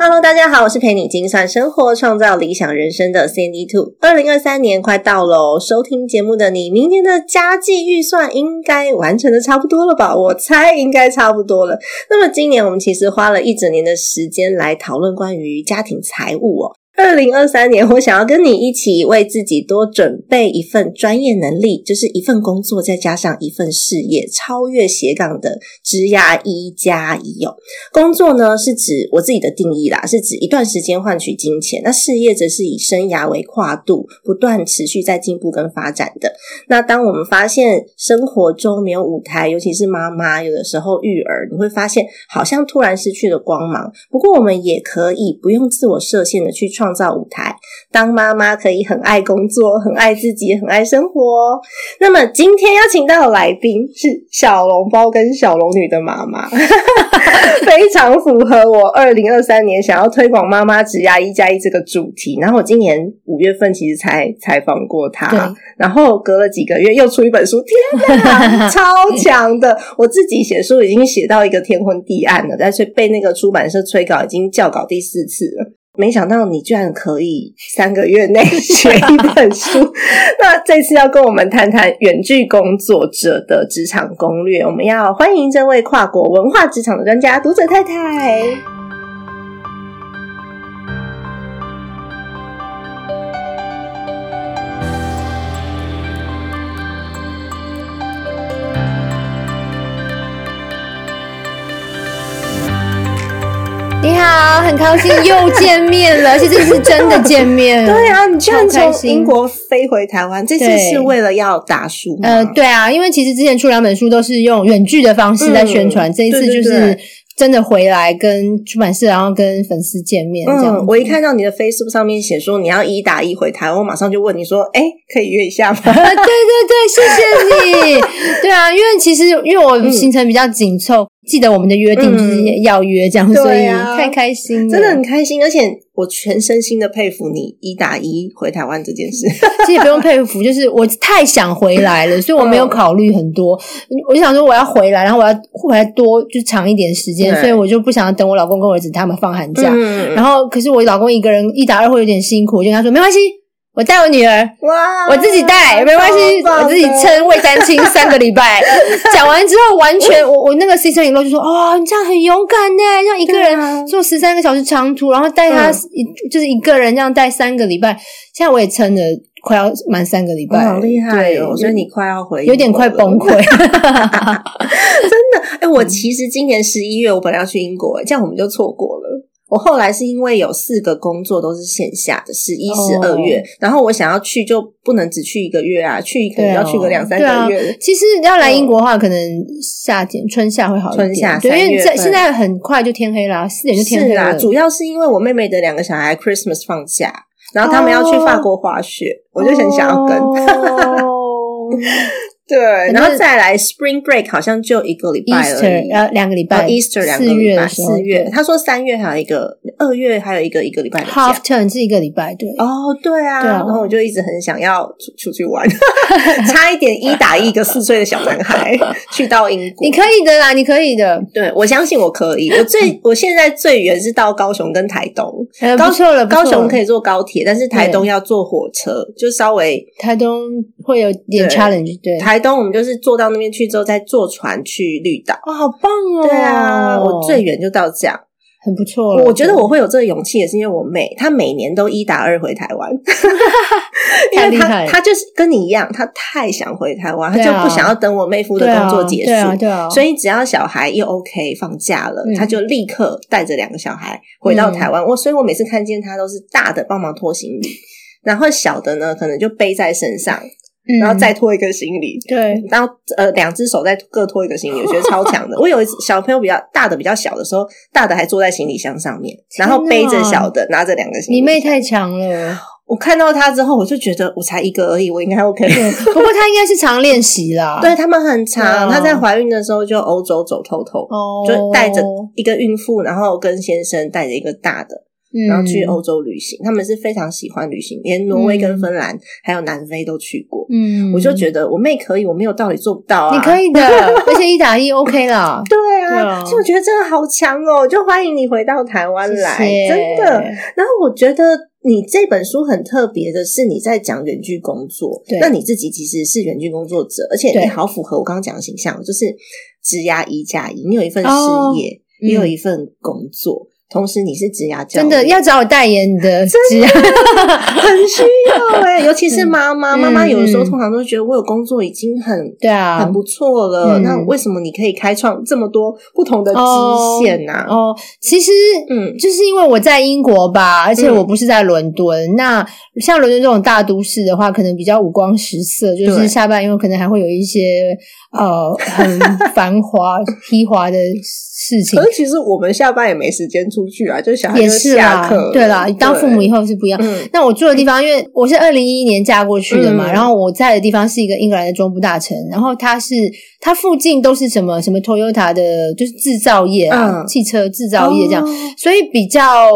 Hello，大家好，我是陪你精算生活、创造理想人生的 Cindy Two。二零二三年快到喽，收听节目的你，明年的家计预算应该完成的差不多了吧？我猜应该差不多了。那么今年我们其实花了一整年的时间来讨论关于家庭财务哦。二零二三年，我想要跟你一起为自己多准备一份专业能力，就是一份工作再加上一份事业，超越斜杠的职涯一加一哦。工作呢是指我自己的定义啦，是指一段时间换取金钱；那事业则是以生涯为跨度，不断持续在进步跟发展的。那当我们发现生活中没有舞台，尤其是妈妈有的时候育儿，你会发现好像突然失去了光芒。不过我们也可以不用自我设限的去创。创造舞台，当妈妈可以很爱工作，很爱自己，很爱生活。那么今天邀请到的来宾是小笼包跟小龙女的妈妈，非常符合我二零二三年想要推广妈妈只压一加一这个主题。然后我今年五月份其实才采访过她，然后隔了几个月又出一本书，天哪，超强的！我自己写书已经写到一个天昏地暗了，但是被那个出版社催稿，已经校稿第四次了。没想到你居然可以三个月内 学一本书，那这次要跟我们谈谈远距工作者的职场攻略，我们要欢迎这位跨国文化职场的专家读者太太。你好，很高兴又见面了，而且这是真的见面。对啊，你居然从英国飞回台湾，这次是为了要打书呃，对啊，因为其实之前出两本书都是用远距的方式在宣传，这一次就是真的回来跟出版社，然后跟粉丝见面。这样，我一看到你的 Facebook 上面写说你要一打一回台湾，我马上就问你说，哎，可以约一下吗？对对对，谢谢你。对啊，因为其实因为我行程比较紧凑。记得我们的约定就是要约这样，所以太开心，真的很开心。而且我全身心的佩服你一打一回台湾这件事。其实不用佩服，就是我太想回来了，所以我没有考虑很多。我就想说我要回来，然后我要回来多就长一点时间，所以我就不想要等我老公跟我儿子他们放寒假。然后可是我老公一个人一打二会有点辛苦，我就跟他说没关系。我带我女儿，哇！我自己带没关系，我自己撑喂单亲三个礼拜。讲完之后，完全我我那个 C 生影楼就说：“哦，你这样很勇敢呢，让一个人坐十三个小时长途，然后带他一就是一个人这样带三个礼拜。现在我也撑了快要满三个礼拜，好厉害哦！所以你快要回，有点快崩溃，真的。哎，我其实今年十一月我本来要去英国，这样我们就错过了。我后来是因为有四个工作都是线下的，十一、十二月，然后我想要去就不能只去一个月啊，去可能要去个两三个月。其实要来英国的话，可能夏天、春夏会好一点。春夏，对，因为在现在很快就天黑啦，四点就天黑了。主要是因为我妹妹的两个小孩 Christmas 放假，然后他们要去法国滑雪，我就很想要跟。对，然后再来 Spring Break 好像就一个礼拜了，呃，两个礼拜，Easter 两个礼拜，四月，他说三月还有一个，二月还有一个一个礼拜，Half Term 是一个礼拜，对，哦，对啊，然后我就一直很想要出出去玩，差一点一打一个四岁的小男孩 去到英国，你可以的啦，你可以的，对我相信我可以，我最 我现在最远是到高雄跟台东，高错了，高雄可以坐高铁，但是台东要坐火车，就稍微台东会有点 challenge，对，台。东我们就是坐到那边去之后，再坐船去绿岛。哇，好棒哦！对啊，我最远就到这样，很不错。我觉得我会有这个勇气，也是因为我妹她每年都一打二回台湾，太厉害。她就是跟你一样，她太想回台湾，她就不想要等我妹夫的工作结束。对啊，所以只要小孩一 OK 放假了，她就立刻带着两个小孩回到台湾。我所以，我每次看见她都是大的帮忙拖行李，然后小的呢，可能就背在身上。嗯然后再拖一个行李，对，然后呃两只手再各拖一个行李，我觉得超强的。我有一次小朋友比较大的比较小的时候，大的还坐在行李箱上面，然后背着小的拿着两个行李。你妹太强了。我看到他之后，我就觉得我才一个而已，我应该 OK。不过她应该是常练习啦。对他们很长，她在怀孕的时候就欧洲走透透，哦，就带着一个孕妇，然后跟先生带着一个大的，然后去欧洲旅行。他们是非常喜欢旅行，连挪威跟芬兰还有南非都去过。嗯，我就觉得我妹可以，我没有道理做不到啊！你可以的，而且一打一 OK 了。对 对啊，啊所以我觉得真的好强哦！就欢迎你回到台湾来，谢谢真的。然后我觉得你这本书很特别的是，你在讲远距工作，那你自己其实是远距工作者，而且你好符合我刚刚讲的形象，就是职涯一加一，你有一份事哦业，嗯也有一份工作，同时你是植牙教真的要找我代言你的职业，很需要哎、尤其是妈妈，嗯妈妈有的时候嗯。通常都觉得我有工作已经很对啊，很不错了，嗯。那为什么你可以开创这么多不同的支线呢、哦，其实嗯。就是因为我在英国吧，而且我不是在伦敦。那像伦敦这种大都市的话，可能比较五光十色，就是下班因为可能还会有一些呃很 繁华、披华的事情。可。是其实我们下班也没时间出去啊，就小孩也就是下啦课，对啦，当父母以后是不一样。嗯。那我住的地方，因为我是二零一一年嫁过去的嘛，嗯。然后我在的地方是一个英格兰的中部大城，然后它是它附近都是什么什么 Toyota 的，就是制造业啊，嗯。汽车制造业这样，哦。所以比较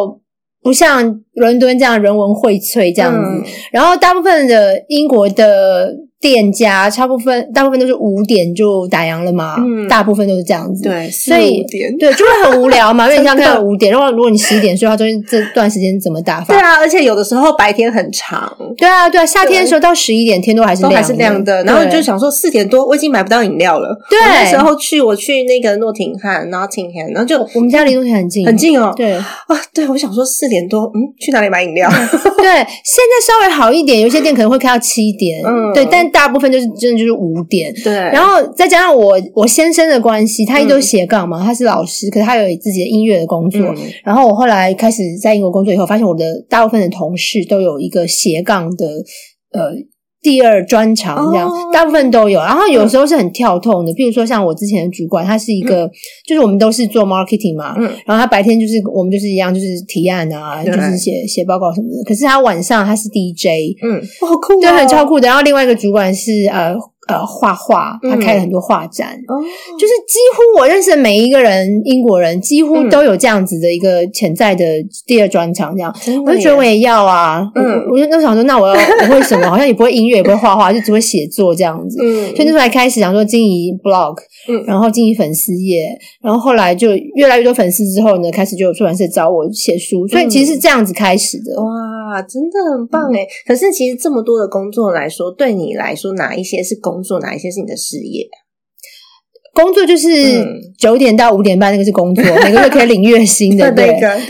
不像伦敦这样人文荟萃这样子。嗯然后大部分的英国的店家，差部分大部分都是五点就打烊了嘛，嗯大部分都是这样子。对，所以五点对，就会很无聊嘛，因为你像看五点，然后如果你十一点睡的话，中间这段时间怎么打发？对啊，而且有的时候白天很长，对啊，对啊，夏天的时候到十一点天都还是还是亮的，然后你就想说四点多我已经买不到饮料了。对那时候去我去那个诺廷汉 Nottingham，然后就我们家离东西很近，很。近哦。对啊，对，我想说四点多，嗯，去哪里买饮料？对，现在稍微好一点，有些店可能会开到七点，嗯对，但大部分就是真的就是五点。对，然后再加上我我先生的关系，他一直都斜杠嘛，他是老师，可是他有自己的音乐的工作。嗯然后我后来开始在英国工作以后，发现我的大部分的同事都有一个斜杠的呃第二专长，这样、哦大部分都有。然后有时候是很跳痛的，譬如说像我之前的主管，他是一个、就是我们都是做 marketing 嘛，嗯然后他白天就是我们就是一样，就是提案啊，就是写写报告什么的。可是他晚上他是 DJ，嗯，哇好酷哦，对，很超酷的。然后另外一个主管是呃呃画画，他嗯开了很多画展。哦，就是几乎我认识的每一个人，英国人几乎嗯都有这样子的一个潜在的第二专长，这样，我就觉得我也要啊，嗯我我就那时候想说，那我要我会什么？好像也不会音乐，也不会画画，就只会写作这样子。嗯所以那时候才开始想说经营 blog，嗯然后经营粉丝页，然后后来就越来越多粉丝之后呢，开始就有出版社找我写书，所以其实是这样子开始的。哇，真的很棒哎！可是其实这么多的工作来说，对你来说，哪一些是工作，哪一些是你的事业？工作就是嗯九点到五点半，那个是工作，每个月可以领月薪的，对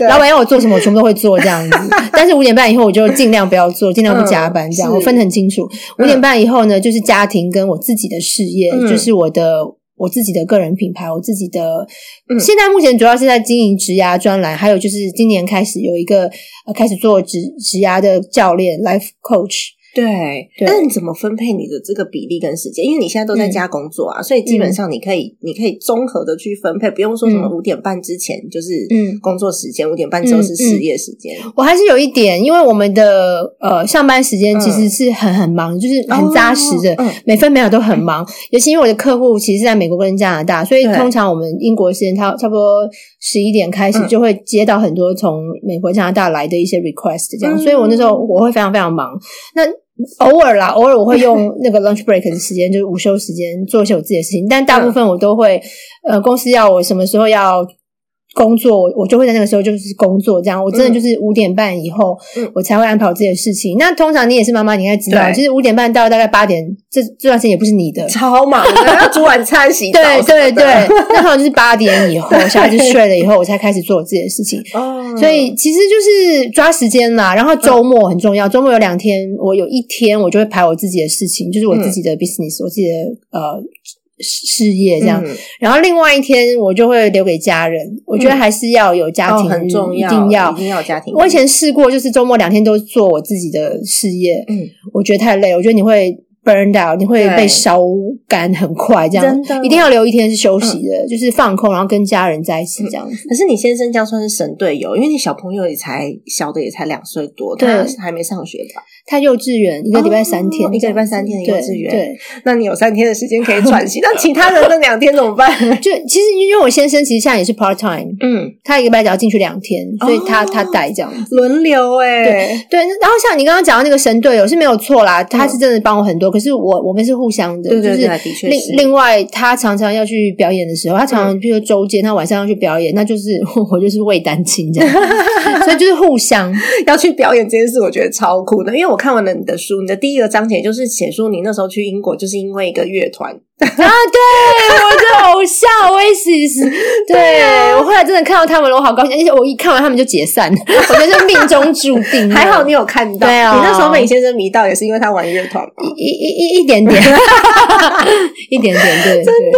老板要我做什么，我全部都会做这样子。但是五点半以后，我就尽量不要做，尽量不加班，这样、嗯我分得很清楚。五点半以后呢，就是家庭跟我自己的事业，嗯就是我的。我自己的个人品牌，我自己的，嗯现在目前主要是在经营职涯专栏，还有就是今年开始有一个呃开始做职职涯的教练 life coach，对，对。但是你怎么分配你的这个比例跟时间？因为你现在都在家工作啊，所以基本上你可以，你可以综合的去分配，不用说什么嗯五点半之前就是嗯。工作时间，五点半之后是事业时间。我还是有一点，因为我们的呃上班时间其实是很很忙，就是很扎实的，嗯。每分每秒都很忙。尤其因为我的客户其实是在美国跟加拿大，所以通常我们英国时间差差不多十一点开始嗯。就会接到很多从美国、加拿大来的一些 request，这样，嗯。所以我那时候我会非常非常忙。那偶尔啦，偶尔我会用 那个 lunch break 的时间，就是午休时间做一些我自己的事情，但大部分我都会，呃，公司要我什么时候要工作，我我就会在那个时候就是工作，这样我真的就是五点半以后，嗯我才会安排我自己的事情。那通常你也是妈妈，你应该知道，对其实五点半到大概八点，这这段时间也不是你的。超忙的，要煮晚餐、洗澡对对对，那通常就是八点以后，小孩子睡了以后，我才开始做我自己的事情。哦，所以其实就是抓时间啦，然后周末很重要。周末有两天，我有一天我就会排我自己的事情，就是我自己的 business，、我自己的呃事事业这样。嗯然后另外一天我就会留给家人。我觉得还是要有家庭，哦很重要，一定要一。定要有家庭。我以前试过，就是周末两天都做我自己的事业，嗯我觉得太累。我觉得你会 burned out，你会被烧干很快，这样一定要留一天是休息的，就是放空，然后跟家人在一起这样子。可是你先生这样算是神队友，因为你小朋友也才小的也才两岁多，他还没上学吧？他幼稚园一个礼拜三天，一个礼拜三天的幼稚园。对，那你有三天的时间可以喘息，那其他的那两天怎么办？就其实因为我先生其实现在也是 part time，嗯，他一个礼拜只要进去两天，所以他他带这样子轮流哎，对对。然后像你刚刚讲到那个神队友是没有错啦，他是真的帮我很多。可是我我们是互相的，就是另另外他常常要去表演的时候，他常常譬如说周间他晚上要去表演，那就是 我就是为单亲这样，所以就是互相要去表演这件事，我觉得超酷的，因为我看完了你的书。你的第一个章节就是写说你那时候去英国就是因为一个乐团。啊，对，我的偶像 Oasis，对我后来真的看到他们了，我好高兴，而且我一看完他们就解散，我觉得是命中注定。还好你有看到，对啊，你那时候被先生迷到，也是因为他玩乐团一一一一点点，一点点，对，真的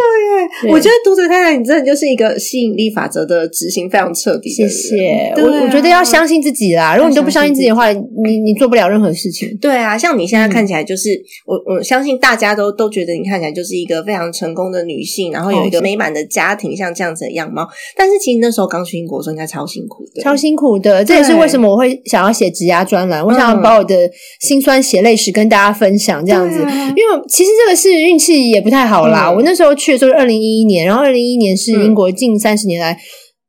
耶！我觉得读者太太，你真的就是一个吸引力法则的执行非常彻底。谢谢，我我觉得要相信自己啦。如果你都不相信自己的话，你你做不了任何事情。对啊，像你现在看起来，就是我我相信大家都都觉得你看起来就是一个。非常成功的女性，然后有一个美满的家庭，像这样子的样貌。但是其实那时候刚去英国的时候，应该超辛苦的，超辛苦的。这也是为什么我会想要写职涯专栏，我想要把我的辛酸血泪史跟大家分享，这样子。因为其实这个是运气也不太好啦。我那时候去的时候是二零一一年，然后二零一一年是英国近三十年来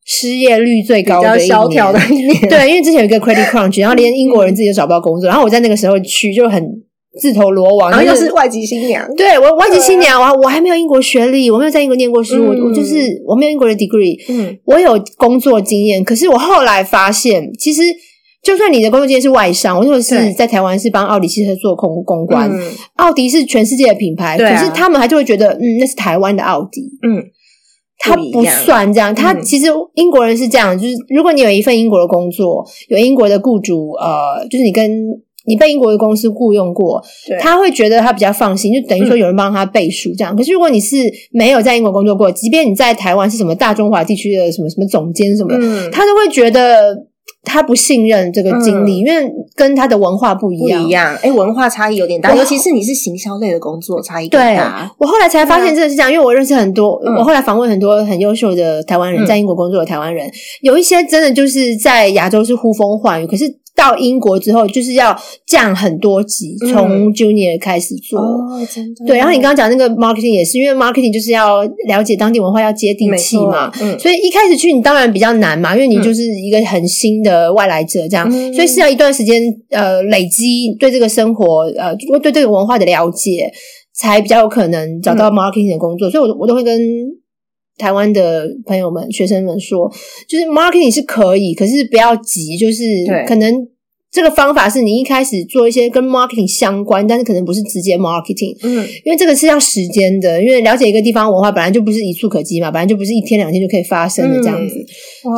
失业率最高的一年。对，因为之前有一个 credit crunch，然后连英国人自己都找不到工作，然后我在那个时候去就很。自投罗网，然后又是外籍新娘。对我外籍新娘，我我还没有英国学历，我没有在英国念过书，我我就是我没有英国的 degree。嗯，我有工作经验，可是我后来发现，其实就算你的工作经验是外商，我如果是在台湾是帮奥迪汽车做公公关，奥迪是全世界的品牌，可是他们还就会觉得，嗯，那是台湾的奥迪，嗯，他不算这样。他其实英国人是这样，就是如果你有一份英国的工作，有英国的雇主，呃，就是你跟。你被英国的公司雇佣过，他会觉得他比较放心，就等于说有人帮他背书这样。可是如果你是没有在英国工作过，即便你在台湾是什么大中华地区的什么什么总监什么，他都会觉得他不信任这个经历，因为跟他的文化不一样。不一样，哎，文化差异有点大，尤其是你是行销类的工作，差异大。我后来才发现真的是这样，因为我认识很多，我后来访问很多很优秀的台湾人在英国工作的台湾人，有一些真的就是在亚洲是呼风唤雨，可是。到英国之后，就是要降很多级，从 junior 开始做。哦，真的。对，然后你刚刚讲那个 marketing 也是，因为 marketing 就是要了解当地文化，要接地气嘛。嗯。所以一开始去，你当然比较难嘛，因为你就是一个很新的外来者，这样，所以是要一段时间呃累积对这个生活呃对这个文化的了解，才比较有可能找到 marketing 的工作。所以，我我都会跟。台湾的朋友们、学生们说，就是 marketing 是可以，可是不要急，就是可能。这个方法是你一开始做一些跟 marketing 相关，但是可能不是直接 marketing，嗯，因为这个是要时间的，因为了解一个地方文化本来就不是一触可及嘛，本来就不是一天两天就可以发生的这样子，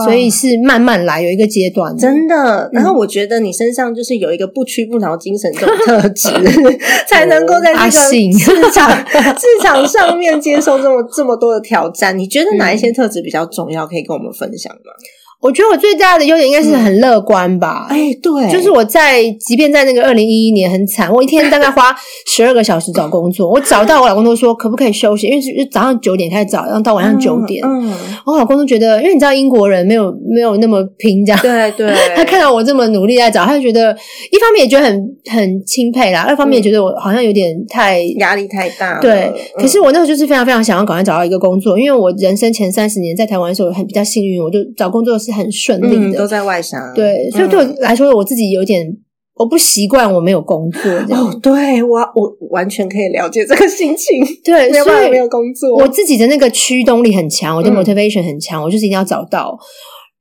所以是慢慢来，有一个阶段，真的。然后我觉得你身上就是有一个不屈不挠精神这种特质，才能够在这个 市场市场上面接受这么这么多的挑战。你觉得哪一些特质比较重要？可以跟我们分享吗？我觉得我最大的优点应该是很乐观吧。哎，对，就是我在，即便在那个二零一一年很惨，我一天大概花十二个小时找工作。我找到我老公都说可不可以休息，因为是早上九点开始找，然后到晚上九点。嗯，我老公都觉得，因为你知道英国人没有没有那么拼，这样对对。他看到我这么努力在找，他就觉得一方面也觉得很很钦佩啦，二方面也觉得我好像有点太压力太大。对，可是我那时候就是非常非常想要赶快找到一个工作，因为我人生前三十年在台湾的时候很比较幸运，我就找工作。是很顺利的，都在外商。对，所以对我来说，我自己有点我不习惯，我没有工作。哦，对我我完全可以了解这个心情。对，没有办法没有工作，我自己的那个驱动力很强，我的 motivation 很强，我就是一定要找到。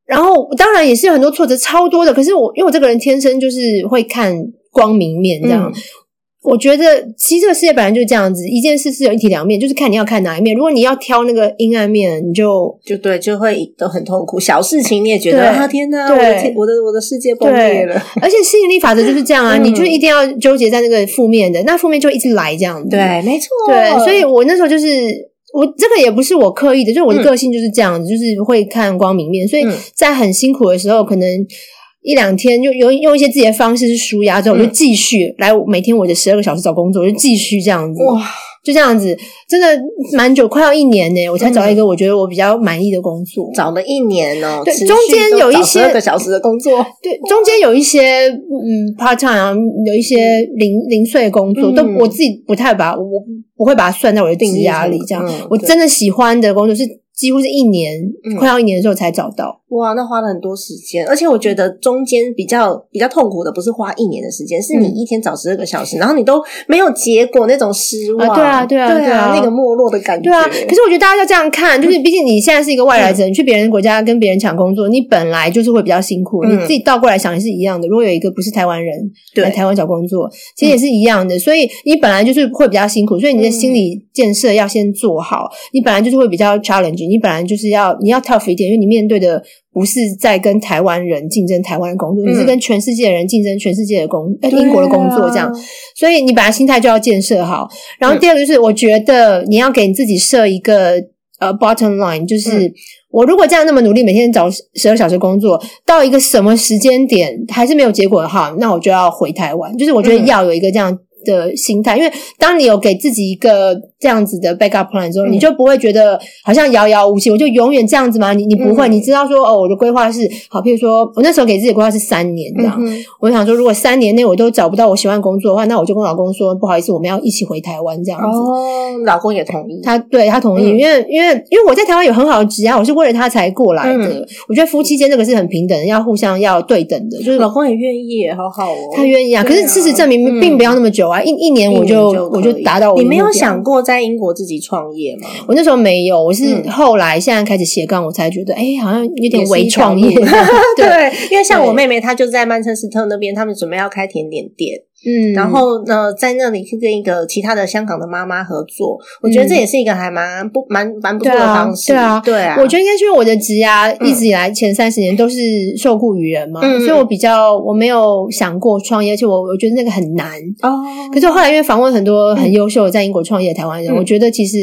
然后当然也是有很多挫折，超多的。可是我因为我这个人天生就是会看光明面，这样。我觉得其实这个世界本来就是这样子，一件事是有一体两面，就是看你要看哪一面。如果你要挑那个阴暗面，你就就对，就会都很痛苦。小事情你也觉得啊，天哪，我的我的我的世界崩裂了。而且吸引力法则就是这样啊，你就一定要纠结在那个负面的，那负面就一直来这样子。对，没错。对，所以我那时候就是我这个也不是我刻意的，就是我的个性就是这样子，就是会看光明面。所以在很辛苦的时候，可能。一两天，就用用一些自己的方式去舒压之后，我就继续来每天我的十二个小时找工作，我就继续这样子。哇，就这样子，真的蛮久，快要一年呢，我才找一个我觉得我比较满意的工作。找了一年哦，对中间有一些找12个小时的工作，对，中间有一些嗯 part time，啊有一些零零碎的工作，嗯。都我自己不太把我不会把它算在我的定压里。这样，嗯我真的喜欢的工作是几乎是一年、嗯快要一年的时候才找到。哇，那花了很多时间，而且我觉得中间比较比较痛苦的不是花一年的时间，是你嗯一天找十二个小时，然后你都没有结果那种失望，啊对啊对啊对对啊那个没落的感觉，对啊，可是我觉得大家要这样看，就是毕竟你现在是一个外来者，你去别人国家跟别人抢工作，你本来就是会比较辛苦。嗯你自己倒过来想也是一样的。如果有一个不是台湾人对来台湾找工作，其实也是一样的。所以你本来就是会比较辛苦，所以你的心理建设要先做好。你本来就是会比较 challenge，你本来就是要你要 tough 一点，因为你面对的不是在跟台湾人竞争台湾的工作，嗯你是跟全世界的人竞争全世界的工呃啊英国的工作这样。所以你本来心态就要建设好。然嗯后第二个就是，我觉得你要给你自己设一个呃 bottom line，就是、嗯我如果这样那么努力，每天找十二小时工作，到一个什么时间点还是没有结果的话，那我就要回台湾。就是我觉得嗯要有一个这样。的心态，因为当你有给自己一个这样子的 backup plan 之后，嗯你就不会觉得好像遥遥无期，我就永远这样子吗？你你不会，嗯你知道说哦，我的规划是好，譬如说我那时候给自己规划是三年这样，嗯我想说，如果三年内我都找不到我喜欢的工作的话，那我就跟老公说，不好意思，我们要一起回台湾这样子。哦，老公也同意，他对他同意，嗯因为因为因为我在台湾有很好的职业，我是为了他才过来的。嗯我觉得夫妻间这个是很平等的，要互相要对等的，就是老公也愿意耶，好好哦，他愿意啊。可是事实证明，嗯并不要那么久啊，一一年我就我就达到我你没有想过在英国自己创业吗？我那时候没有，我是嗯。后来现在开始斜杠，我才觉得，哎，好像有点微创业。路。对，对，因为像我妹妹，她就在曼彻斯特那边，他们准备要开甜点店，嗯，然后呢，在那里去跟一个其他的香港的妈妈合作，我觉得这也是一个还蛮不蛮蛮不错的方式。对啊对啊，我觉得应该是因为我的职涯一直以来前三十年都是受雇于人嘛，嗯所以我比较我没有想过创业，而且我我觉得那个很难。哦，可是后来因为访问很多很优秀的在英国创业的台湾人，嗯我觉得其实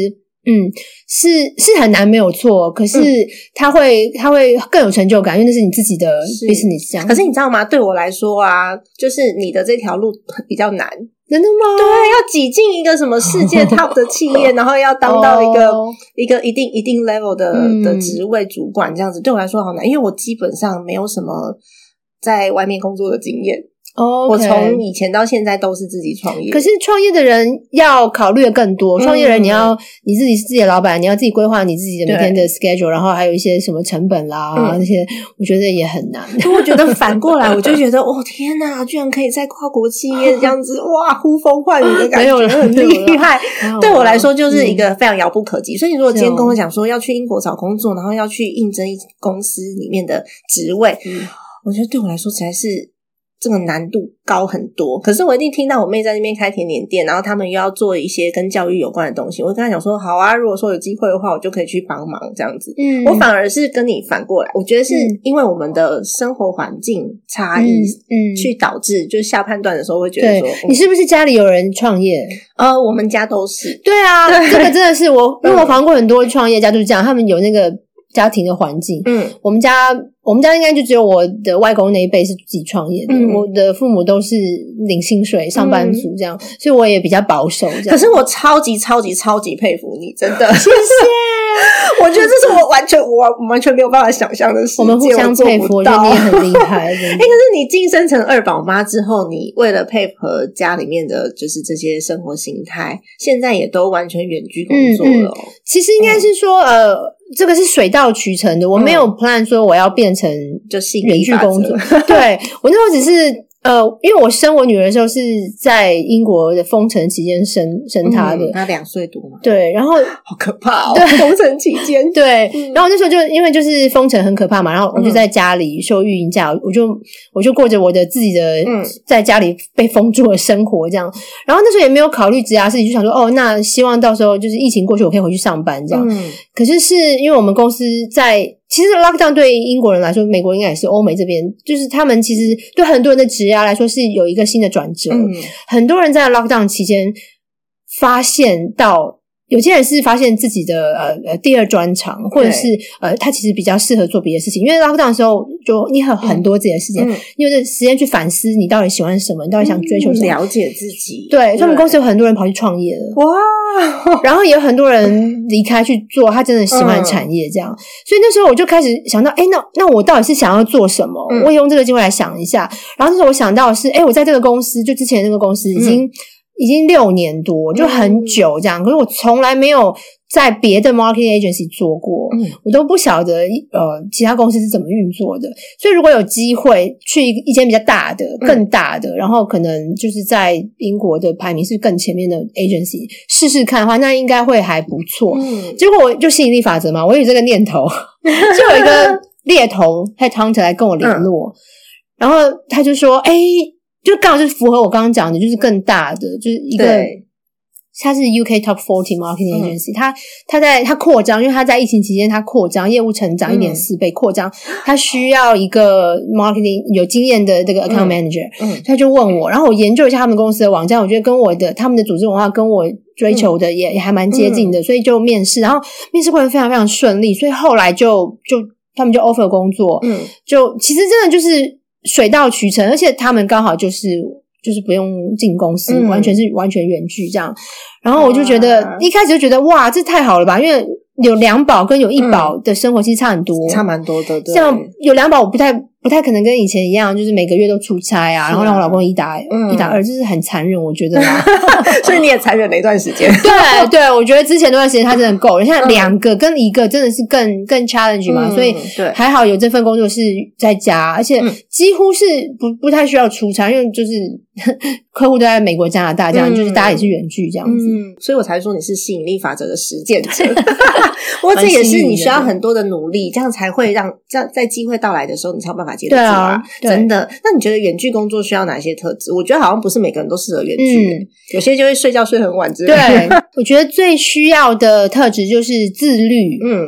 嗯是是很难没有错，可是他会他会更有成就感，因为那是你自己的是 business 这样。可是你知道吗？对我来说啊，就是你的这条路比较难，真的吗？对，要挤进一个什么世界 top 的企业，然后要当到一个、哦一个一定一定 level 的、嗯的职位主管这样子，对我来说好难，因为我基本上没有什么在外面工作的经验。哦，我从以前到现在都是自己创业。可是创业的人要考虑的更多，嗯创业人你要你自己是自己的老板，你要自己规划你自己的每天的 schedule，然后还有一些什么成本啦、嗯那些，我觉得也很难。我觉得反过来，我就觉得哦天哪，居然可以在跨国企业这样子哇呼风唤雨的感觉，没有了很厉害。对我来说，就是一个非常遥不可及。所以，你如果今天跟我讲说要去英国找工作，然后要去应征一公司里面的职位，嗯我觉得对我来说实在是这个难度高很多。可是我一定听到我妹在那边开甜点店，然后他们又要做一些跟教育有关的东西，我就跟她讲说，好啊，如果说有机会的话，我就可以去帮忙这样子。嗯我反而是跟你反过来，我觉得是嗯因为我们的生活环境差异，嗯嗯去导致就是下判断的时候会觉得对说，你是不是家里有人创业？呃，我们家都是，对啊，对 这个真的是我，因为我嗯访过很多创业家，就是这样，他们有那个家庭的环境。嗯我们家，我们家应该就只有我的外公那一辈是自己创业的，嗯我的父母都是领薪水上班族这样，所以我也比较保守这样。可是我超级超级超级佩服你，真的，谢谢。我觉得这是我完全我完全没有办法想象的事情，我们互相佩服，你也很厉害。哎、可是你晋升成二宝妈之后，你为了配合家里面的就是这些生活形态，现在也都完全远距工作了、哦。其实应该是说，呃，这个是水到渠成的，我没有 plan 说我要变成就吸引远距工作。对我那时候只是。呃，因为我生我女儿的时候是在英国的封城期间生生她的，嗯她两岁多嘛，对，然后 好可怕哦！对封城期间，对，嗯。然后那时候就因为就是封城很可怕嘛，然后我就在家里休育婴假，我就我就过着我的自己的嗯。在家里被封住的生活这样。然后那时候也没有考虑职涯事情，就想说哦，那希望到时候就是疫情过去，我可以回去上班这样。嗯。可是是因为我们公司在其实 lockdown 对英国人来说，美国应该也是欧美这边，就是他们其实对很多人的职涯来说是有一个新的转折。嗯很多人在 lockdown 期间发现到有些人是发现自己的呃呃第二专长，或者是呃他其实比较适合做别的事情，因为 lockdown 的时候就你有很多自己的时间，嗯。你有这时间去反思你到底喜欢什么，你到底想追求什么。了解自己，对，所以我们公司有很多人跑去创业了，哇，然后也有很多人离开去做他真的喜欢的产业，这样。所以那时候我就开始想到，哎，那那我到底是想要做什么？嗯。我也用这个机会来想一下。然后那时候我想到的是，哎，我在这个公司，就之前那个公司已经、已经六年多，就很久这样。可是我从来没有在别的 marketing agency 做过，嗯我都不晓得呃其他公司是怎么运作的。所以如果有机会去一一间比较大的、更大的，然后可能就是在英国的排名是更前面的 agency 试试看的话，那应该会还不错。嗯结果我就吸引力法则嘛，我有这个念头，就有一个猎头 headhunter 来跟我联络，然后他就说：“哎、就刚好是符合我刚刚讲的，就是更大的，就是一个对。它是 UK Top Forty Marketing 嗯。Agency，、它它在它扩张，因为它在疫情期间它扩张业务成长一点四倍扩张，它需要一个 marketing 有经验的这个 account 嗯。manager，、嗯他就问我，然后我研究一下他们公司的网站，我觉得跟我的他们的组织文化跟我追求的也、也还蛮接近的，所以就面试，然后面试过程非常非常顺利，所以后来就就他们就 offer 工作，嗯。就其实真的就是水到渠成，而且他们刚好就是就是不用进公司，嗯。完全是完全远距这样。然后我就觉得哇。一开始就觉得哇，这太好了吧，因为有两宝跟有一宝的生活其实差很多，差蛮多的，对。像有两宝，我不太不太可能跟以前一样，就是每个月都出差啊，然后让我老公一打、嗯一打二，就是很残忍，我觉得啦。所以你也残忍了一段时间，对对，我觉得之前那段时间他真的够了，现在两个跟一个真的是更更 challenge 嘛，嗯所以对还好有这份工作是在家，而且嗯几乎是不不太需要出差，因为就是 客户都在美国、加拿大，这样、嗯就是大家也是远距这样子。嗯，所以我才说你是吸引力法则的实践者。不过这也是你需要很多的努力，这样才会让这样在机会到来的时候，你才有办法接得住对啊真的。那你觉得远距工作需要哪些特质？我觉得好像不是每个人都适合远距，嗯有些就会睡觉睡很晚之类对。我觉得最需要的特质就是自律。嗯，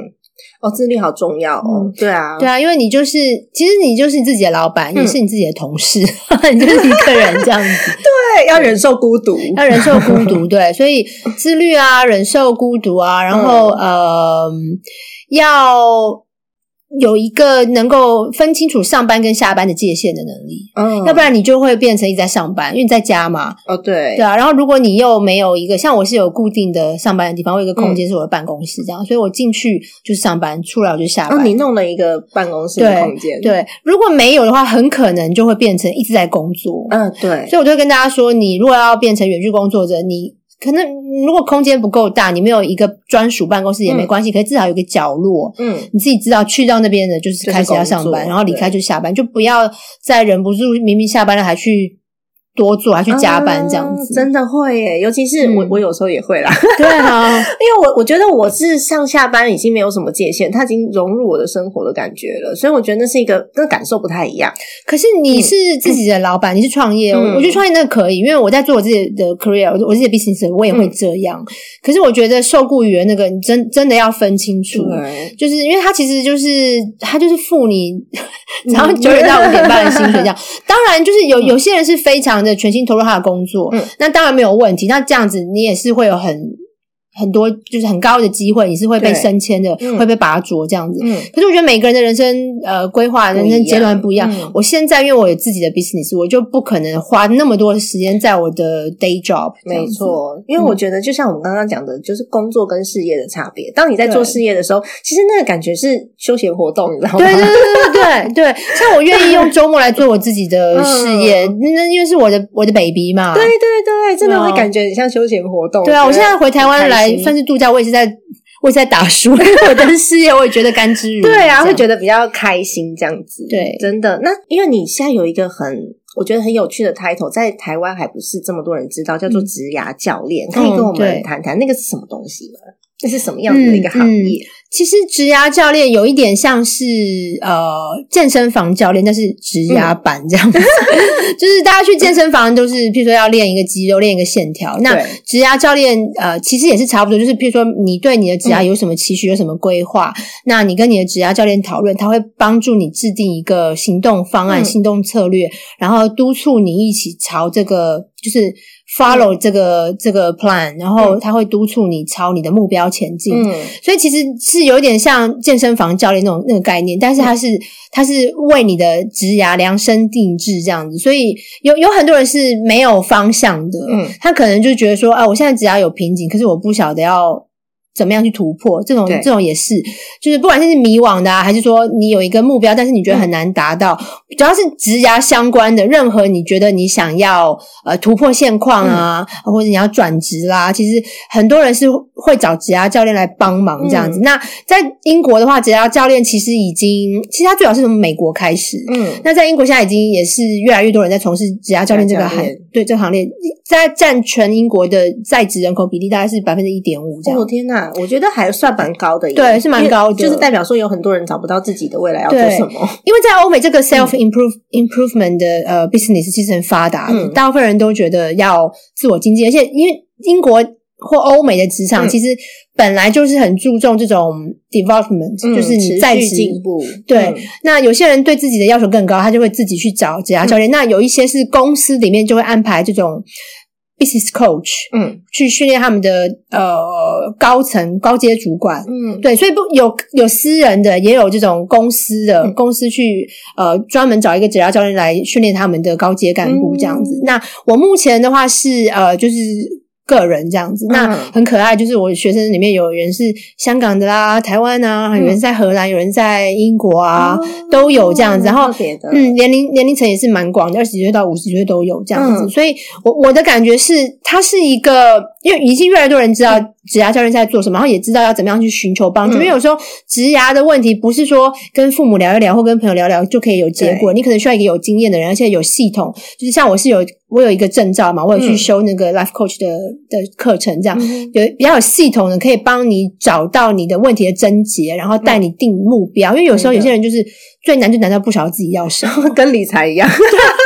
哦，自律好重要哦。嗯对啊，对啊，因为你就是，其实你就是你自己的老板，嗯也是你自己的同事，你就是一个人这样子。对，要忍受孤独。要忍受孤独，对，所以自律啊，忍受孤独啊，然后、嗯呃，要有一个能够分清楚上班跟下班的界限的能力，嗯。要不然你就会变成一直在上班，因为你在家嘛，哦，对。对啊。然后如果你又没有一个像我是有固定的上班的地方，我有一个空间是我的办公室，这样，所以我进去就是上班，出来我就下班。哦，你弄了一个办公室的空间，，对，如果没有的话，很可能就会变成一直在工作。嗯，对，所以我就会跟大家说，你如果要变成远距工作者，你可能如果空间不够大，你没有一个专属办公室也没关系，可是至少有个角落。嗯，你自己知道去到那边的，就是开始要上班，然后离开就下班，就不要再忍不住明明下班了还去多做，还去加班这样子。啊真的会耶，尤其是我，嗯我有时候也会啦。对啊，因为我我觉得我是上下班已经没有什么界限，它已经融入我的生活的感觉了，所以我觉得那是一个那个感受不太一样。可是你是自己的老板，你是创业，嗯我觉得创业那个可以，因为我在做我自己的 career，我我自己的 business，我也会这样。可是我觉得受雇于那个，你真真的要分清楚。对，就是因为他其实就是他就是付你 然后九点到五点半的薪水这样。当然，就是有有些人是非常的全心投入他的工作，嗯那当然没有问题。那这样子你也是会有很很多就是很高的机会，你是会被升迁的，嗯会被拔擢这样子。嗯可是我觉得每个人的人生呃规划、人生阶段不一样。嗯我现在因为我有自己的 business，我就不可能花那么多的时间在我的 day job 没。错，因为我觉得就像我们刚刚讲的，就是工作跟事业的差别。当你在做事业的时候，其实那个感觉是休闲活动，你知道吗？对对对对对对，像我愿意用周末来做我自己的事业，那因为是我的我的 baby 嘛。对对对，真的会感觉很像休闲活动。对啊，我现在回台湾来算是度假，我也是在我也是在打书，我的事业我也觉得甘之如饴。对啊，会觉得得比较开心这样子。对真的。那因为你现在有一个很。我觉得很有趣的 title，在台湾还不是这么多人知道，叫做职涯教练。可以跟我们谈谈那个是什么东西吗？那是什么样子的一个行业？其实职涯教练有一点像是呃健身房教练，但是职涯版这样子，就是大家去健身房都是，譬如说要练一个肌肉，练一个线条。那对。职涯教练呃其实也是差不多，就是譬如说你对你的职涯有什么期许，有什么规划，那你跟你的职涯教练讨论，他会帮助你制定一个行动方案、嗯。行动策略，然后督促你一起朝这个就是 follow 这个这个 plan，然后他会督促你朝你的目标前进。嗯所以其实是有点像健身房教练那种那个概念，但是他是他是为你的职涯量身定制这样子。所以有有很多人是没有方向的，嗯他可能就觉得说啊，我现在只要有瓶颈，可是我不晓得要。怎么样去突破？这种这种也是，就是不管是迷惘的啊，还是说你有一个目标，但是你觉得很难达到，只要是职涯相关的，任何你觉得你想要呃突破现况啊，或者你要转职啦，其实很多人是会找职涯教练来帮忙这样子。那在英国的话，职涯教练其实已经，其实他最早是从美国开始，嗯，那在英国现在已经也是越来越多人在从事职涯教练这个行职涯教练，对这个行列，在占全英国的在职人口比例大概是百分之一点五这样。哦天哪，我觉得还算蛮高的耶，对是蛮高的就是代表说有很多人找不到自己的未来要做什么。因为在欧美这个 self improve、improvement 的呃 business 其实很发达，嗯大部分人都觉得要自我经济，而且因为英国或欧美的职场、嗯其实本来就是很注重这种 development，、嗯就是你在职进步，对，嗯那有些人对自己的要求更高，他就会自己去找职涯教练。那有一些是公司里面就会安排这种 business coach，嗯去训练他们的呃高层高阶主管。嗯，对，所以不有有私人的，也有这种公司的、嗯公司去呃专门找一个职涯教练来训练他们的高阶干部这样子。嗯那我目前的话是呃就是。个人这样子，那嗯很可爱。就是我学生里面有人是香港的啦、台湾啊，有人在荷兰，有人在英国啊，哦都有这样子。然后嗯，年龄年龄层也是蛮广的，二十几岁到五十几岁都有这样子。嗯所以我我的感觉是，它是一个，因为已经越来越多人知道职涯教练在做什么，然后也知道要怎么样去寻求帮助。嗯因为有时候职涯的问题不是说跟父母聊一聊或跟朋友聊聊就可以有结果，你可能需要一个有经验的人，而且有系统。就是像我是有我有一个证照嘛，我有去嗯修那个 life coach 的的课程，这样、嗯有比较有系统的，可以帮你找到你的问题的症结，然后带你定目标。因为有时候有些人就是最难就难到不晓得自己要什么。跟理财一样。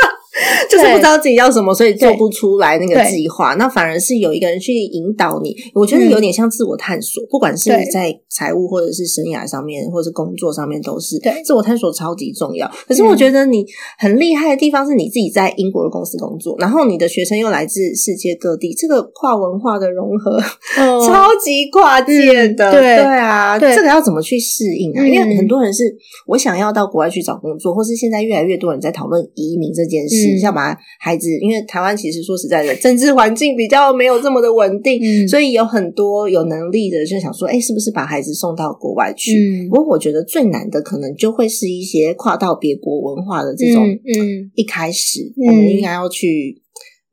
就是不知道自己要什么，所以做不出来那个计划。那反而是有一个人去引导你，我觉得有点像自我探索，不管是你在财务或者是生涯上面，或者是工作上面，都是对。自我探索超级重要。可是我觉得你很厉害的地方是你自己在英国的公司工作，然后你的学生又来自世界各地，这个跨文化的融合哦。超级跨界的，嗯对。对啊，对。这个要怎么去适应啊？嗯。因为很多人是我想要到国外去找工作，或是现在越来越多人在讨论移民这件事，嗯要把孩子，因为台湾其实说实在的，政治环境比较没有这么的稳定，嗯所以有很多有能力的就想说，哎，是不是把孩子送到国外去？嗯不过我觉得最难的可能就会是一些跨到别国文化的这种，嗯嗯一开始嗯我们应该要去。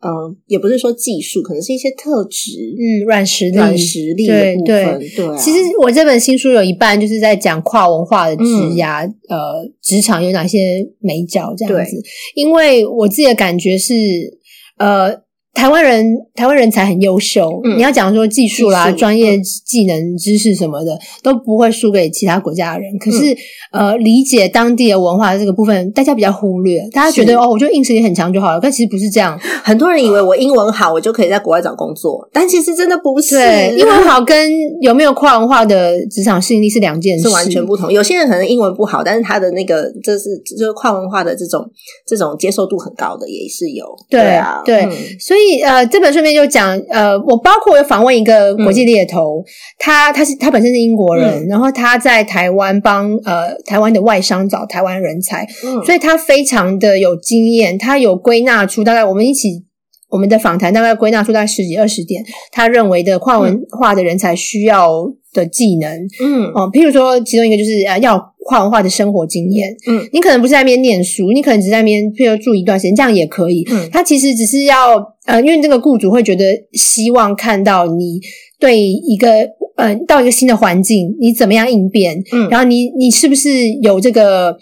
嗯，也不是说技术，可能是一些特质、嗯，软实力，软实力的部对对分。对啊，其实我这本新书有一半就是在讲跨文化的职涯，呃，职场有哪些美角这样子。因为我自己的感觉是，呃。台湾人，台湾人才很优秀。嗯你要讲说技术啦、专业技能、知识什么的，都不会输给其他国家的人。可是，嗯呃，理解当地的文化的这个部分，大家比较忽略。大家觉得哦，我就硬实力很强就好了，但其实不是这样。很多人以为我英文好，我就可以在国外找工作，但其实真的不是。对，英文好跟有没有跨文化的职场适应力是两件事，是完全不同。有些人可能英文不好，但是他的那个这是就是跨文化的这种这种接受度很高的，也是有。对啊，对嗯所以呃，这本书里面就讲呃，我包括我有访问一个国际猎头，他他是他本身是英国人，嗯。然后他在台湾帮呃台湾的外商找台湾人才，嗯。所以他非常的有经验，他有归纳出大概我们一起。我们的访谈大概归纳出大概十几二十点，他认为的跨文化的人才需要的技能，嗯。哦，譬如说，其中一个就是呃，要有跨文化的生活经验。嗯，你可能不是在那边念书，你可能只是在那边，譬如住一段时间，这样也可以。嗯他其实只是要呃，因为这个雇主会觉得希望看到你对一个呃到一个新的环境，你怎么样应变，嗯然后你你是不是有这个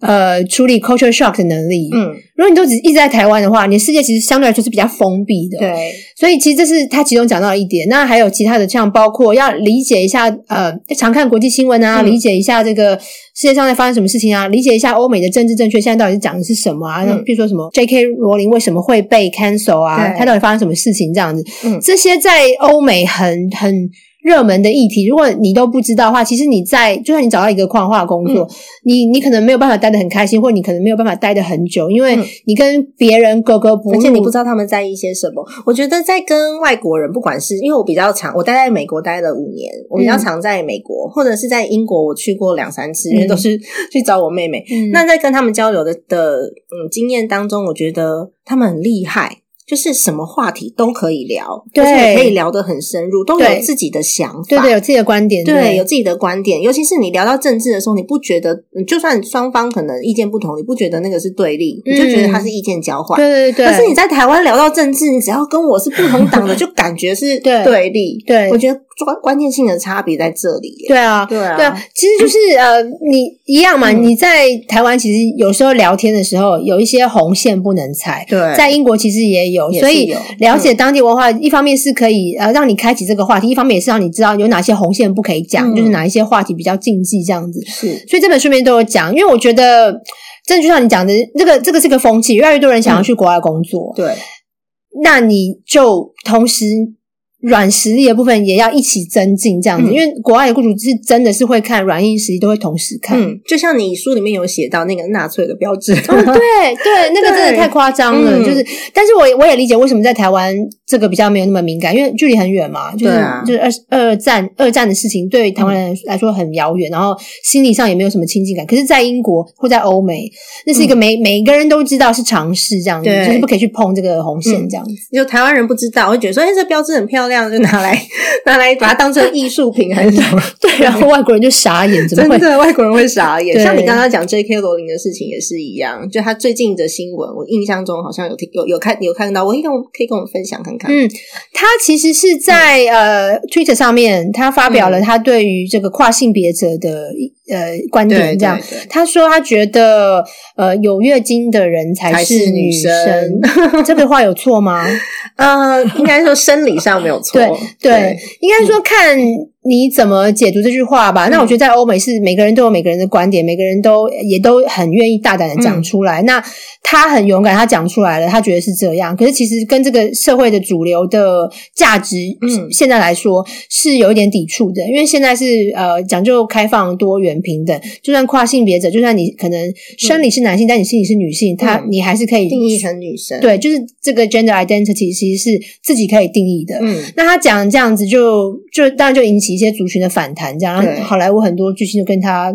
呃处理 culture shock 的能力？嗯，如果你都只一直在台湾的话，你的世界其实相对来说是比较封闭的。对，所以其实这是他其中讲到的一点。那还有其他的，像包括要理解一下呃，常看国际新闻啊，嗯理解一下这个世界上在发生什么事情啊，理解一下欧美的政治正确现在到底是讲的是什么啊？那嗯比如说什么 J.K. 罗琳为什么会被 cancel 啊？他到底发生什么事情这样子？嗯这些在欧美很很热门的议题，如果你都不知道的话，其实你在就算你找到一个矿化工作，你你可能没有办法待得很开心，或者你可能没有办法待得很久，因为嗯你跟别人格格不入，而且你不知道他们在意些什么。我觉得在跟外国人，不管是因为我比较长，我待在美国待了五年，我比较常在美国、或者是在英国，我去过两三次，因为都是去找我妹妹。嗯那在跟他们交流的的嗯经验当中，我觉得他们很厉害。就是什么话题都可以聊，对。而且可以聊得很深入，都有自己的想法，对对有自己的观点，对，有自己的观点，尤其是你聊到政治的时候，你不觉得，嗯就算双方可能意见不同，你不觉得那个是对立，你就觉得它是意见交换。对对对，可是你在台湾聊到政治，你只要跟我是不同党的，就感觉是对。对立。对。我觉得关关键性的差别在这里。对啊，对啊。对啊，其实就是呃，你一样嘛。嗯。你在台湾其实有时候聊天的时候，有一些红线不能踩。对。在英国其实也有，所以了解当地文化，一方面是可以呃让你开启这个话题，一方面也是让你知道有哪些红线不可以讲，嗯就是哪一些话题比较禁忌这样子。是。所以这本书里面都有讲，因为我觉得真的就像你讲的，这个这个是个风气，越来越多人想要去国外工作，对，那你就同时软实力的部分也要一起增进，这样子，嗯。因为国外的雇主是真的是会看软硬实力，都会同时看。嗯，就像你书里面有写到那个纳粹的标志，哦，对对，那个真的太夸张了，嗯。就是，但是我我也理解为什么在台湾这个比较没有那么敏感，因为距离很远嘛，就是、啊。就是二二战二战的事情对台湾人来说很遥远，然后心理上也没有什么亲近感。可是，在英国或在欧美，那是一个每、每一个人都知道是常识，这样子，对。就是不可以去碰这个红线，嗯。这样子。就台湾人不知道，会觉得说，哎，这标志很漂亮，就拿来拿来把它当成艺术品还是什么？对，然后外国人就傻眼，怎么会？真的，外国人会傻眼。像你刚刚讲 J.K. 罗琳的事情也是一样，就他最近的新闻，我印象中好像有听有有看有看到，我可以可以跟我们分享看看。嗯，他其实是在、呃 Twitter 上面，他发表了他对于这个跨性别者的呃观对点，这样。对对他说他觉得呃有月经的人才才是女女生 这个话有错吗？呃，应该说生理上没有错，对对，应该说看你怎么解读这句话吧。那我觉得在欧美是每个人都有每个人的观点，每个人都也都很愿意大胆的讲出来。那他很勇敢，他讲出来了，他觉得是这样。可是其实跟这个社会的主流的价值，嗯现在来说是有一点抵触的，因为现在是呃讲究开放、多元、平等。就算跨性别者，就算你可能生理是男性，但你心里是女性，他嗯你还是可以定义成女生，，对，就是这个 gender identity 其实是自己可以定义的。嗯，那他讲这样子就，就当然就引起一些族群的反弹，这样，然后好莱坞很多巨星就跟他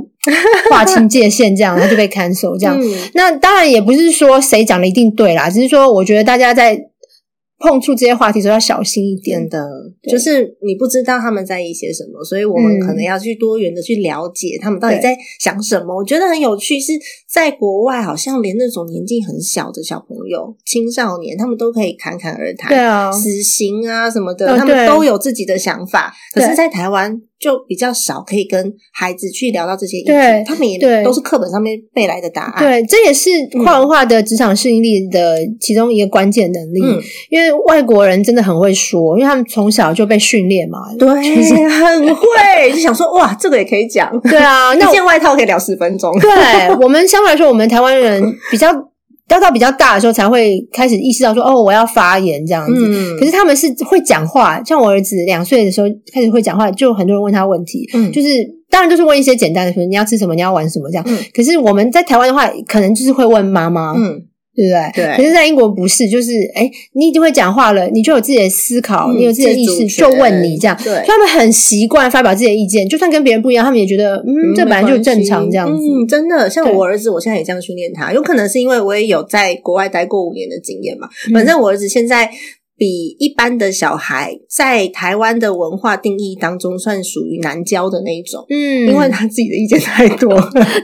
划清界限，这样，他就被 cancel 这样。嗯那当然也不是说谁讲的一定对啦，只是说我觉得大家在碰触这些话题的时候要小心一点。的，就是你不知道他们在意些什么，所以我们嗯可能要去多元的去了解他们到底在想什么。我觉得很有趣，是在国外好像连那种年纪很小的小朋友、青少年，他们都可以侃侃而谈，对啊，死刑啊什么的，哦他们都有自己的想法。可是，在台湾就比较少可以跟孩子去聊到这些议题对，他们也对都是课本上面背来的答案。对，这也是跨文化的职场适应力的其中一个关键能力。嗯，因为外国人真的很会说，因为他们从小就被训练嘛。对，很会，就想说哇，这个也可以讲。对啊，那一件外套可以聊十分钟。对我们相对来说，我们台湾人比较要到比较大的时候，才会开始意识到说，哦，我要发言这样子。嗯。可是他们是会讲话，像我儿子两岁的时候开始会讲话，就很多人问他问题，嗯。就是当然就是问一些简单的，说你要吃什么，你要玩什么这样。嗯。可是我们在台湾的话，可能就是会问妈妈，嗯，对不对？对可是，在英国不是，就是哎，你已经会讲话了，你就有自己的思考，嗯你有自己的意识，就问你这样。他们很习惯发表自己的意见，就算跟别人不一样，他们也觉得嗯，这本来就正常这样子。嗯，真的，像我儿子，我现在也这样训练他，有可能是因为我也有在国外待过五年的经验嘛。嗯反正我儿子现在比一般的小孩在台湾的文化定义当中，算属于难教的那一种。嗯，因为他自己的意见太多，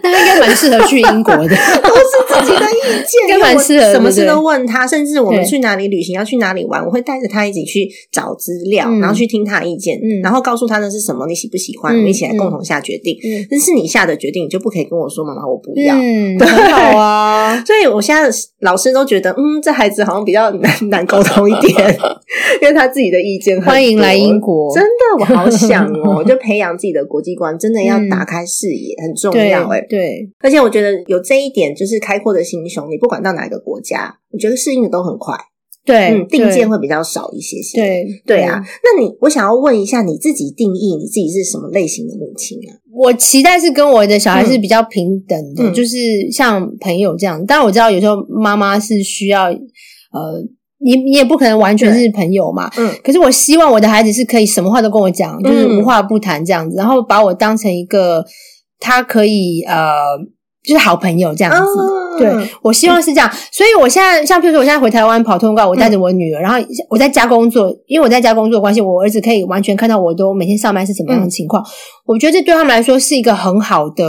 那 应该蛮适合去英国的。都是自己的意见，应该蛮适合的因为我什么事都问他，甚至我们去哪里旅行要去哪里玩，我会带着他一起去找资料，嗯然后去听他的意见，嗯然后告诉他那是什么，你喜不喜欢，嗯我们一起来共同下决定。嗯但是你下的决定，你就不可以跟我说妈妈我不要。嗯，很好啊。所以我现在的老师都觉得，嗯，这孩子好像比较难难沟通一点，因为他自己的意见欢迎来英国真的，我好想哦，就培养自己的国际观，真的要打开视野，很重要哎。对，而且我觉得有这一点，就是开阔的心胸，你不管到哪个国家，我觉得适应的都很快。对，嗯，定见会比较少一些些。对对啊，，那你我想要问一下，你自己定义你自己是什么类型的母亲啊？我期待是跟我的小孩是比较平等的，嗯。就是像朋友这样。当然我知道有时候妈妈是需要呃。你你也不可能完全是朋友嘛，嗯。可是我希望我的孩子是可以什么话都跟我讲，就是嗯。无话不谈这样子，然后把我当成一个他可以呃，就是好朋友这样子。哦对，我希望是这样，所以我现在像比如说我现在回台湾跑通告，我带嗯着我女儿，然后我在家工作，因为我在家工作的关系，我儿子可以完全看到我都每天上班是怎么样的情况。我觉得这对他们来说是一个很好的。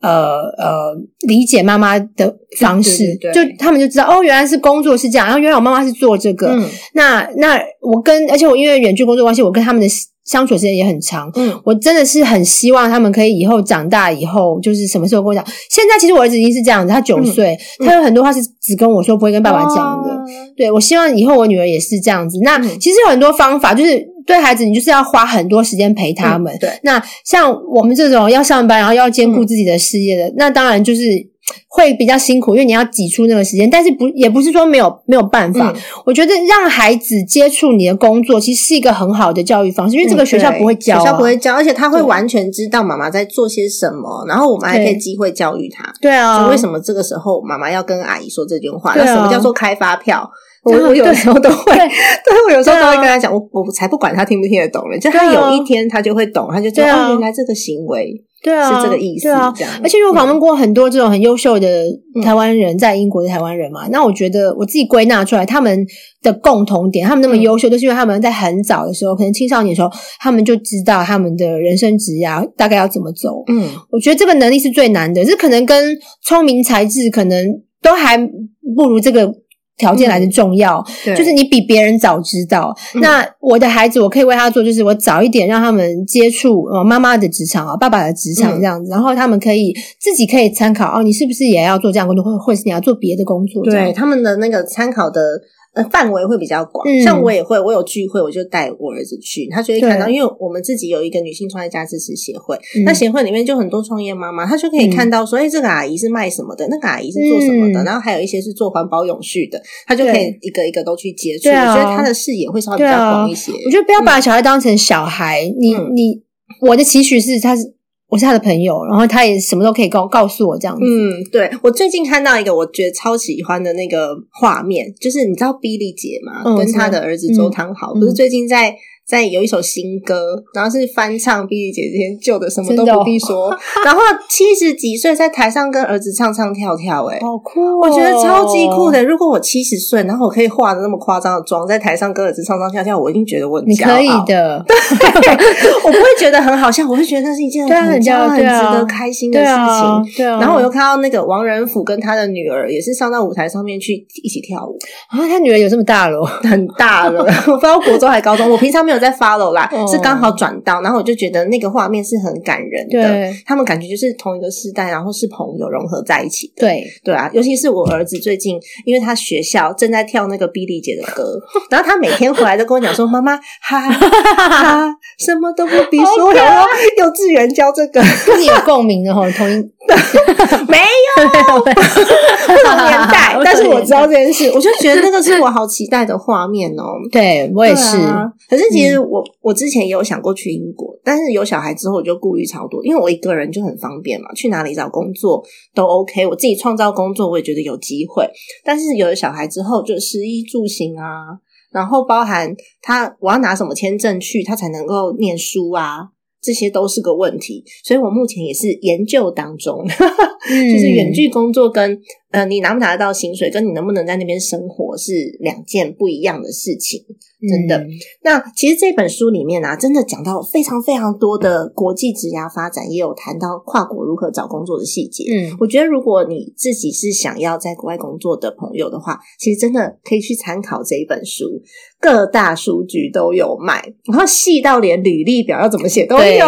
呃呃，理解妈妈的方式，对对对就他们就知道哦，原来是工作是这样，然后原来我妈妈是做这个。嗯那那我跟，而且我因为远距工作关系，我跟他们的相处时间也很长。嗯我真的是很希望他们可以以后长大以后，就是什么时候跟我讲。现在其实我儿子已经是这样子，他九岁，嗯他有很多话是只跟我说，不会跟爸爸讲的。对我希望以后我女儿也是这样子。那嗯其实有很多方法，就是对孩子，你就是要花很多时间陪他们。嗯对，那像我们这种要上班，然后要兼顾自己的事业的，那当然就是会比较辛苦，因为你要挤出那个时间。但是不也不是说没有没有办法。嗯我觉得让孩子接触你的工作，其实是一个很好的教育方式，因为这个学校不会教、啊嗯学校不会教，而且他会完全知道妈妈在做些什么，然后我们还可以机会教育他。对啊，就为什么这个时候妈妈要跟阿姨说这句话？那什么叫做开发票？我对我有时候都会，对对我有时候都会跟他讲，我我才不管他听不听得懂了，就他有一天他就会懂，他就知道啊哦，原来这个行为对啊，是这个意思对啊，而且因为我访问过很多这种很优秀的嗯。台湾人，在英国的台湾人嘛，那我觉得我自己归纳出来，他们的共同点，他们那么嗯。优秀，都是因为他们在很早的时候，可能青少年的时候，他们就知道他们的人生职涯大概要怎么走。嗯。我觉得这个能力是最难的，这可能跟聪明才智可能都还不如这个条件来的重要。对就是你比别人早知道。嗯那我的孩子，我可以为他做，就是我早一点让他们接触呃妈妈的职场啊，爸爸的职场嗯这样子，然后他们可以自己可以参考哦，你是不是也要做这样工作，或或是你要做别的工作？对他们的那个参考的呃范围会比较广。嗯。像我也会，我有聚会我就带我儿子去，他就会看到，因为我们自己有一个女性创业家支持协会，嗯。那协会里面就很多创业妈妈，她就可以看到说，哎、这个阿姨是卖什么的，那个阿姨是做什么的，嗯。然后还有一些是做环保永续的，她就可以一个一个都去接触。我觉得她的视野会稍微比较广一些。我觉得不要把小孩当成小孩，你嗯。你我的期许是他是我是他的朋友，然后他也什么都可以告告诉我这样子。嗯，对我最近看到一个我觉得超喜欢的那个画面，就是你知道比利姐吗？嗯跟他的儿子周汤豪，嗯不是最近在在有一首新歌，然后是翻唱碧丽姐之前旧的什么都不必说，然后七十几岁在台上跟儿子唱唱跳跳、欸，好酷哦、我觉得超级酷的。如果我七十岁，然后我可以化的那么夸张的妆，在台上跟儿子唱唱跳跳，我一定觉得我很骄傲你可以，的，我不会觉得很好笑，我会觉得那是一件很很骄傲、很值得开心的事情。啊，对啊。然后我又看到那个王仁甫跟他的女儿也是上到舞台上面去一起跳舞，啊，他女儿有这么大了哦，很大了，我不知道国中还高中，我平常没有在 follow 啦，哦。是刚好转到，然后我就觉得那个画面是很感人的。对，他们感觉就是同一个世代，然后是朋友融合在一起的。对，对啊，尤其是我儿子最近，因为他学校正在跳那个 Billy 姐的歌，然后他每天回来都跟我讲说：“妈妈，哈哈，什么都不必说。”然后幼稚园教这个，跟你有共鸣的哈，同一 没有 是我知道这件事，我就觉得那个是我好期待的画面哦。对我也是，啊可是其实我、我之前也有想过去英国，但是有小孩之后我就顾虑超多，因为我一个人就很方便嘛，去哪里找工作都 OK，我自己创造工作我也觉得有机会。但是有了小孩之后，就食衣住行啊，然后包含他我要拿什么签证去，他才能够念书啊。这些都是个问题，所以我目前也是研究当中，嗯就是远距工作跟呃你拿不拿得到薪水，跟你能不能在那边生活是两件不一样的事情。真的嗯那其实这本书里面啊，真的讲到非常非常多的国际职涯发展，也有谈到跨国如何找工作的细节。嗯，我觉得，如果你自己是想要在国外工作的朋友的话，其实真的可以去参考这一本书，各大书局都有卖，然后细到连履历表要怎么写都对有。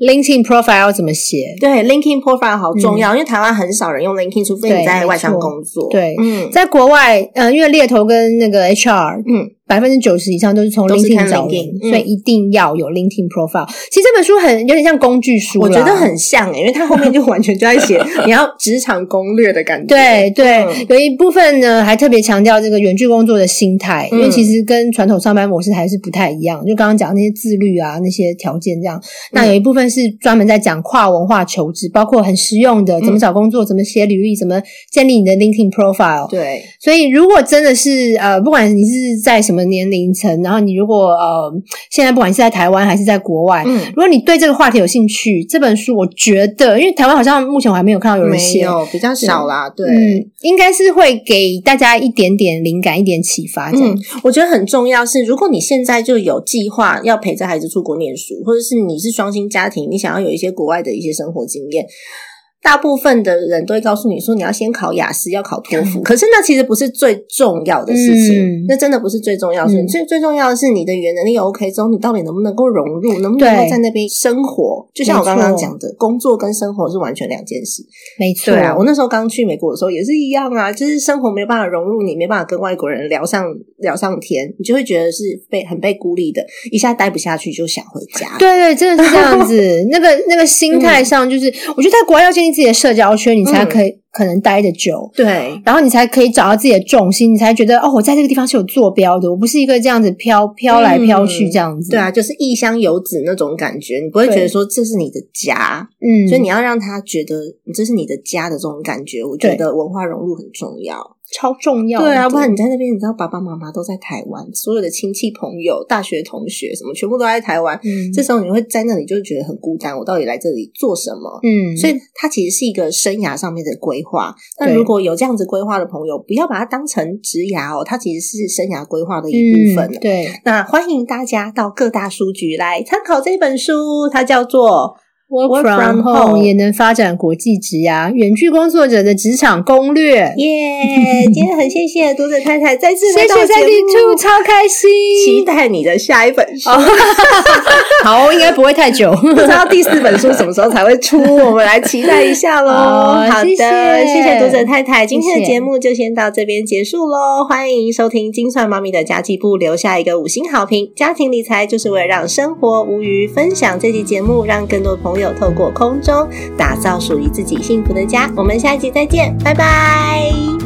LinkedIn profile 要怎么写？对，LinkedIn profile 好重要，因为台湾很少人用 LinkedIn，除非你在外工作。对嗯在国外，呃，因为猎头跟那个 HR，嗯，百分之九十以上都是从 LinkedIn 看找人 LinkedIn，，嗯所以一定要有 LinkedIn profile。其实这本书很有点像工具书啦，我觉得很像欸诶、因为它后面就完全就在写 你要职场攻略的感觉。对对，嗯有一部分呢还特别强调这个远距工作的心态，因为嗯其实跟传统上班模式还是不太一样。就刚刚讲那些自律啊，那些条件这样。那有一部分是专门在讲跨文化求职，包括很实用的怎么找工作、怎么写履历、怎么建立你的 LinkedIn profile。对，所以，如果真的是呃，不管你是在什么年龄层，然后你如果呃，现在不管是在台湾还是在国外，嗯，如果你对这个话题有兴趣，这本书我觉得，因为台湾好像目前我还没有看到有人没写，有比较少啦。对，嗯，应该是会给大家一点点灵感，一点启发，这样。嗯，我觉得很重要是，如果你现在就有计划要陪着孩子出国念书，或者是你是双薪家庭，你想要有一些国外的一些生活经验。大部分的人都会告诉你说，你要先考雅思，要考托福。可是那其实不是最重要的事情，嗯那真的不是最重要的事情。嗯最最重要的是你的语言能力 OK 之后，你到底能不能够融入，能不能够在那边生活？就像我刚刚讲的，工作跟生活是完全两件事。没错，对啊，我那时候刚去美国的时候也是一样啊，就是生活没有办法融入你，没办法跟外国人聊上聊上天，你就会觉得是被很被孤立的，一下待不下去就想回家。对对，真的是这样子。那个那个心态上，就是、我觉得在国外要建立自己的社交圈，你才可以、可能待得久。对然后你才可以找到自己的重心，你才觉得哦，我在这个地方是有坐标的，我不是一个这样子飘飘来飘去这样子。对啊，就是异乡游子那种感觉，你不会觉得说这是你的家，嗯，所以你要让他觉得这是你的家的这种感觉。我觉得文化融入很重要。超重要的。对啊，不然你在那边，你知道爸爸妈妈都在台湾，所有的亲戚朋友、大学同学什么，全部都在台湾。嗯这时候你会在那里就觉得很孤单，我到底来这里做什么？嗯，所以它其实是一个生涯上面的规划。那如果有这样子规划的朋友，不要把它当成职涯哦，它其实是生涯规划的一部分。嗯、对。那欢迎大家到各大书局来参考这本书，它叫做 Work from home 也能发展国际职涯，远距工作者的职场攻略。耶。今天很谢谢读者太太再次来到节目超开心。期待你的下一本书。好，应该不会太久。不知道第四本书什么时候才会出，我们来期待一下喽。好好的，谢谢读者太太，今天的节目就先到这边结束喽。欢迎收听金算猫咪的家计部，留下一个五星好评。家庭理财就是为了让生活无余，分享这期节目，让更多朋友透过空中打造属于自己幸福的家。我们下一集再见，拜拜。